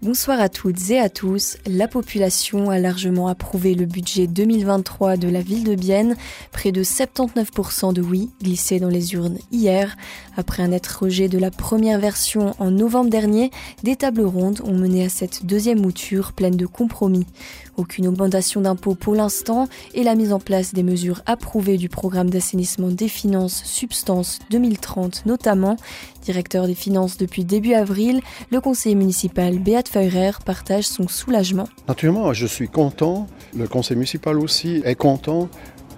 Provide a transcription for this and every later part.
Bonsoir à toutes et à tous. La population a largement approuvé le budget 2023 de la ville de Bienne. Près de 79% de oui glissés dans les urnes hier. Après un net rejet de la première version en novembre dernier, des tables rondes ont mené à cette deuxième mouture pleine de compromis. Aucune augmentation d'impôts pour l'instant et la mise en place des mesures approuvées du programme d'assainissement des finances Substance 2030 notamment. Directeur des finances depuis début avril, le conseiller municipal Feurer partage son soulagement. Naturellement, je suis content. Le conseil municipal aussi est content.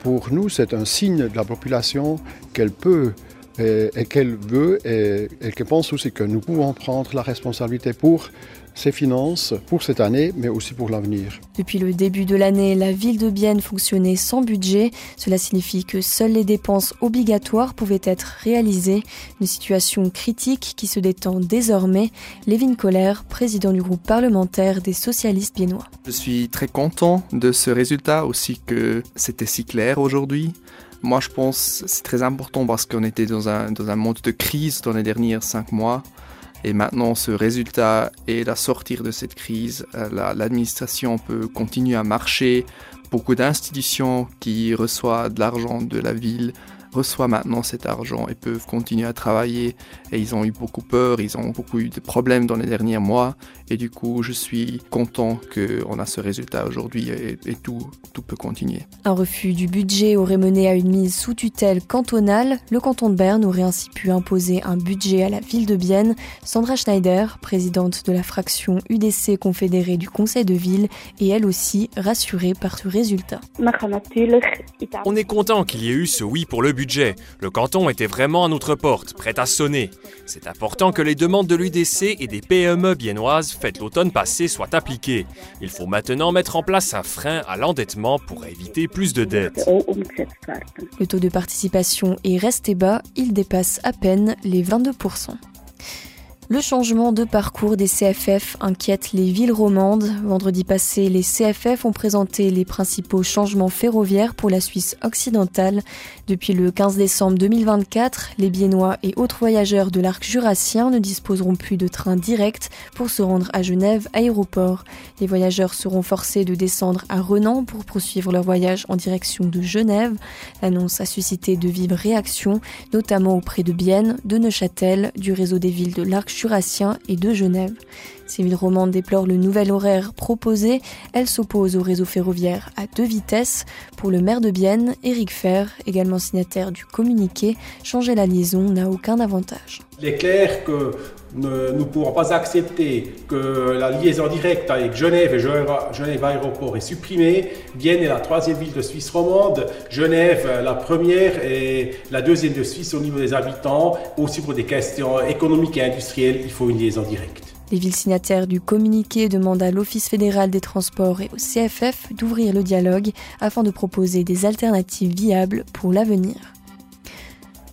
Pour nous, c'est un signe de la population qu'elle peut et, et qu'elle veut et, et qu'elle pense aussi que nous pouvons prendre la responsabilité pour ses finances pour cette année, mais aussi pour l'avenir. Depuis le début de l'année, la ville de Bienne fonctionnait sans budget. Cela signifie que seules les dépenses obligatoires pouvaient être réalisées. Une situation critique qui se détend désormais. Lévin Koller, président du groupe parlementaire des socialistes biennois. Je suis très content de ce résultat, aussi que c'était si clair aujourd'hui. Moi, je pense c'est très important parce qu'on était dans un, dans monde de crise dans les derniers cinq mois. Et maintenant, ce résultat et la sortir de cette crise, l'administration peut continuer à marcher. Beaucoup d'institutions qui reçoivent de l'argent de la ville reçoivent maintenant cet argent et peuvent continuer à travailler. Et ils ont eu beaucoup peur, ils ont beaucoup eu de problèmes dans les derniers mois. Et du coup, je suis content qu'on a ce résultat aujourd'hui et, et, tout, tout peut continuer. Un refus du budget aurait mené à une mise sous tutelle cantonale. Le canton de Berne aurait ainsi pu imposer un budget à la ville de Bienne. Sandra Schneider, présidente de la fraction UDC confédérée du conseil de ville, est elle aussi rassurée par ce résultat. On est content qu'il y ait eu ce oui pour le budget. Le canton était vraiment à notre porte, prêt à sonner. C'est important que les demandes de l'UDC et des PME biennoises faites l'automne passé soient appliquées. Il faut maintenant mettre en place un frein à l'endettement pour éviter plus de dettes. Le taux de participation est resté bas, il dépasse à peine les 22%. Le changement de parcours des CFF inquiète les villes romandes. Vendredi passé, les CFF ont présenté les principaux changements ferroviaires pour la Suisse occidentale. Depuis le 15 décembre 2024, les Biennois et autres voyageurs de l'arc jurassien ne disposeront plus de trains directs pour se rendre à Genève aéroport. Les voyageurs seront forcés de descendre à Renan pour poursuivre leur voyage en direction de Genève. L'annonce a suscité de vives réactions, notamment auprès de Bienne, de Neuchâtel, du réseau des villes de l'arc jurassien et de Genève. Ces villes romandes déplorent le nouvel horaire proposé. Elles s'opposent au réseau ferroviaire à deux vitesses. Pour le maire de Bienne, Éric Fer, également signataire du communiqué, changer la liaison n'a aucun avantage. Il est clair que nous ne pourrons pas accepter que la liaison directe avec Genève et Genève Aéroport est supprimée. Vienne est la troisième ville de Suisse romande, Genève la première et la deuxième de Suisse au niveau des habitants. Aussi pour des questions économiques et industrielles, il faut une liaison directe. Les villes signataires du communiqué demandent à l'Office fédéral des transports et au CFF d'ouvrir le dialogue afin de proposer des alternatives viables pour l'avenir.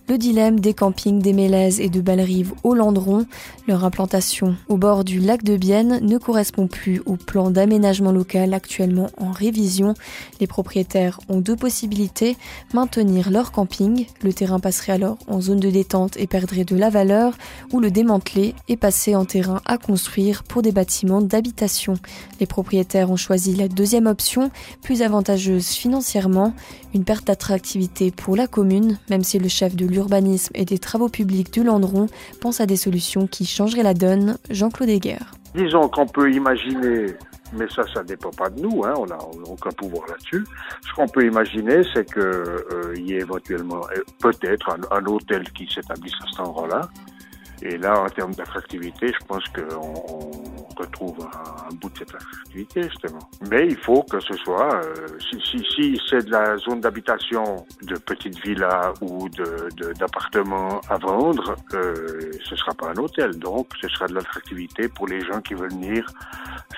Le dilemme des campings des Mélèzes et de Bellerive au Landron, leur implantation au bord du lac de Bienne ne correspond plus au plan d'aménagement local actuellement en révision. Les propriétaires ont deux possibilités, maintenir leur camping, le terrain passerait alors en zone de détente et perdrait de la valeur, ou le démanteler et passer en terrain à construire pour des bâtiments d'habitation. Les propriétaires ont choisi la deuxième option, plus avantageuse financièrement, une perte d'attractivité pour la commune, même si le chef de l'urbanisme et des travaux publics du Landron pense à des solutions qui changeraient la donne, Jean-Claude Heger. Disons qu'on peut imaginer, mais ça, ça ne dépend pas de nous, hein, on n'a aucun pouvoir là-dessus. Ce qu'on peut imaginer, c'est qu'il euh, y ait éventuellement peut-être un, un, hôtel qui s'établisse à cet endroit-là. Et là, en termes d'attractivité, je pense qu'on retrouve un, bout de cette attractivité, justement. Mais il faut que ce soit, euh, si, si, si c'est de la zone d'habitation de petites villas ou d'appartements à vendre, euh, ce sera pas un hôtel. Donc, ce sera de l'attractivité pour les gens qui veulent venir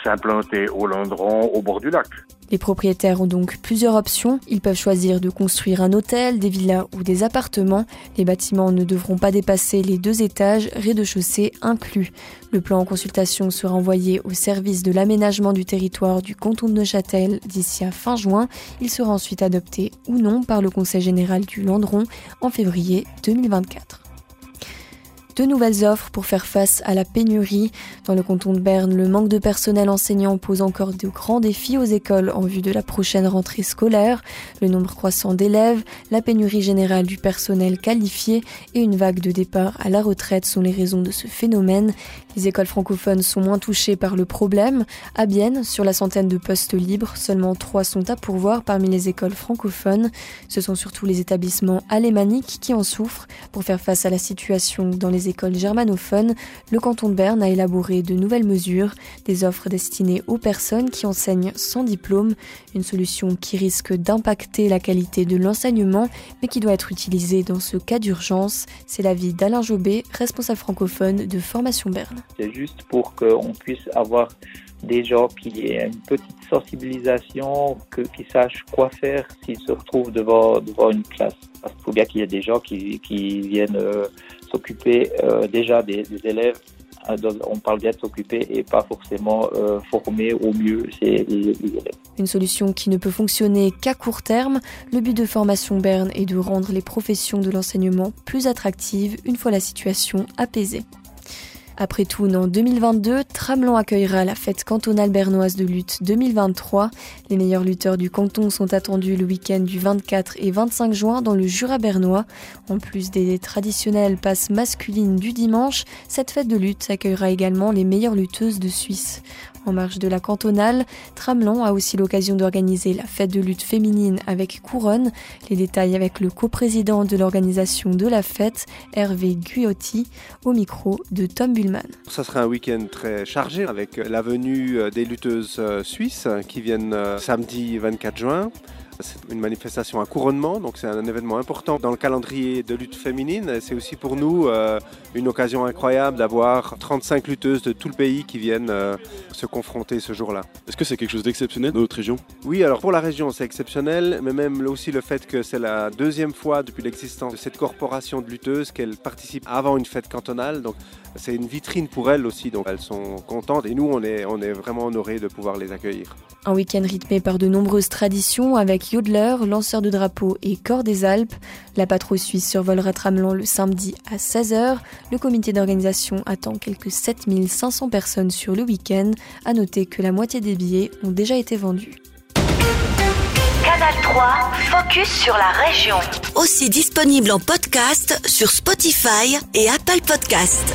s'implanter au Landron, au bord du lac. Les propriétaires ont donc plusieurs options. Ils peuvent choisir de construire un hôtel, des villas ou des appartements. Les bâtiments ne devront pas dépasser les deux étages, rez-de-chaussée inclus. Le plan en consultation sera envoyé au service de l'aménagement du territoire du canton de Neuchâtel d'ici à fin juin. Il sera ensuite adopté ou non par le Conseil général du Landron en février 2024. De nouvelles offres pour faire face à la pénurie. Dans le canton de Berne, le manque de personnel enseignant pose encore de grands défis aux écoles en vue de la prochaine rentrée scolaire. Le nombre croissant d'élèves, la pénurie générale du personnel qualifié et une vague de départ à la retraite sont les raisons de ce phénomène. Les écoles francophones sont moins touchées par le problème. À Bienne, sur la centaine de postes libres, seulement trois sont à pourvoir parmi les écoles francophones. Ce sont surtout les établissements alémaniques qui en souffrent. Pour faire face à la situation dans les écoles germanophones, le canton de Berne a élaboré de nouvelles mesures, des offres destinées aux personnes qui enseignent sans diplôme, une solution qui risque d'impacter la qualité de l'enseignement, mais qui doit être utilisée dans ce cas d'urgence. C'est l'avis d'Alain Jobé, responsable francophone de Formation Berne. C'est juste pour qu'on puisse avoir des gens qui aient une petite sensibilisation, que, qui sachent quoi faire s'ils se retrouvent devant, une classe. Parce qu'il faut bien qu'il y ait des gens qui, qui viennent euh, s'occuper euh, déjà des, élèves euh, on parle bien de s'occuper et pas forcément euh, former au mieux ces. Une solution qui ne peut fonctionner qu'à court terme. Le but de Formation Berne est de rendre les professions de l'enseignement plus attractives une fois la situation apaisée. Après tout, en 2022, Tramelan accueillera la fête cantonale bernoise de lutte 2023. Les meilleurs lutteurs du canton sont attendus le week-end du 24 et 25 juin dans le Jura bernois. En plus des traditionnelles passes masculines du dimanche, cette fête de lutte accueillera également les meilleures lutteuses de Suisse. En marge de la cantonale, Tramelan a aussi l'occasion d'organiser la fête de lutte féminine avec Couronne. Les détails avec le coprésident de l'organisation de la fête, Hervé Guyotti, au micro de Tom Bullman. Ça sera un week-end très chargé avec la venue des lutteuses euh, suisses qui viennent euh, samedi 24 juin. C'est une manifestation à couronnement, donc c'est un événement important dans le calendrier de lutte féminine. C'est aussi pour nous euh, une occasion incroyable d'avoir 35 lutteuses de tout le pays qui viennent euh, se confronter ce jour-là. Est-ce que c'est quelque chose d'exceptionnel dans notre région? Oui, alors pour la région c'est exceptionnel, mais même aussi le fait que c'est la deuxième fois depuis l'existence de cette corporation de lutteuses qu'elle participe avant une fête cantonale. Donc c'est une vitrine pour elles aussi, donc elles sont contentes et nous on est, on est vraiment honorés de pouvoir les accueillir. Un week-end rythmé par de nombreuses traditions avec yodeler, lanceur de drapeaux et corps des Alpes. La patrouille suisse survolera Tramelan le samedi à 16h. Le comité d'organisation attend quelques 7500 personnes sur le week-end. À noter que la moitié des billets ont déjà été vendus. Canal 3, focus sur la région. Aussi disponible en podcast sur Spotify et Apple Podcast.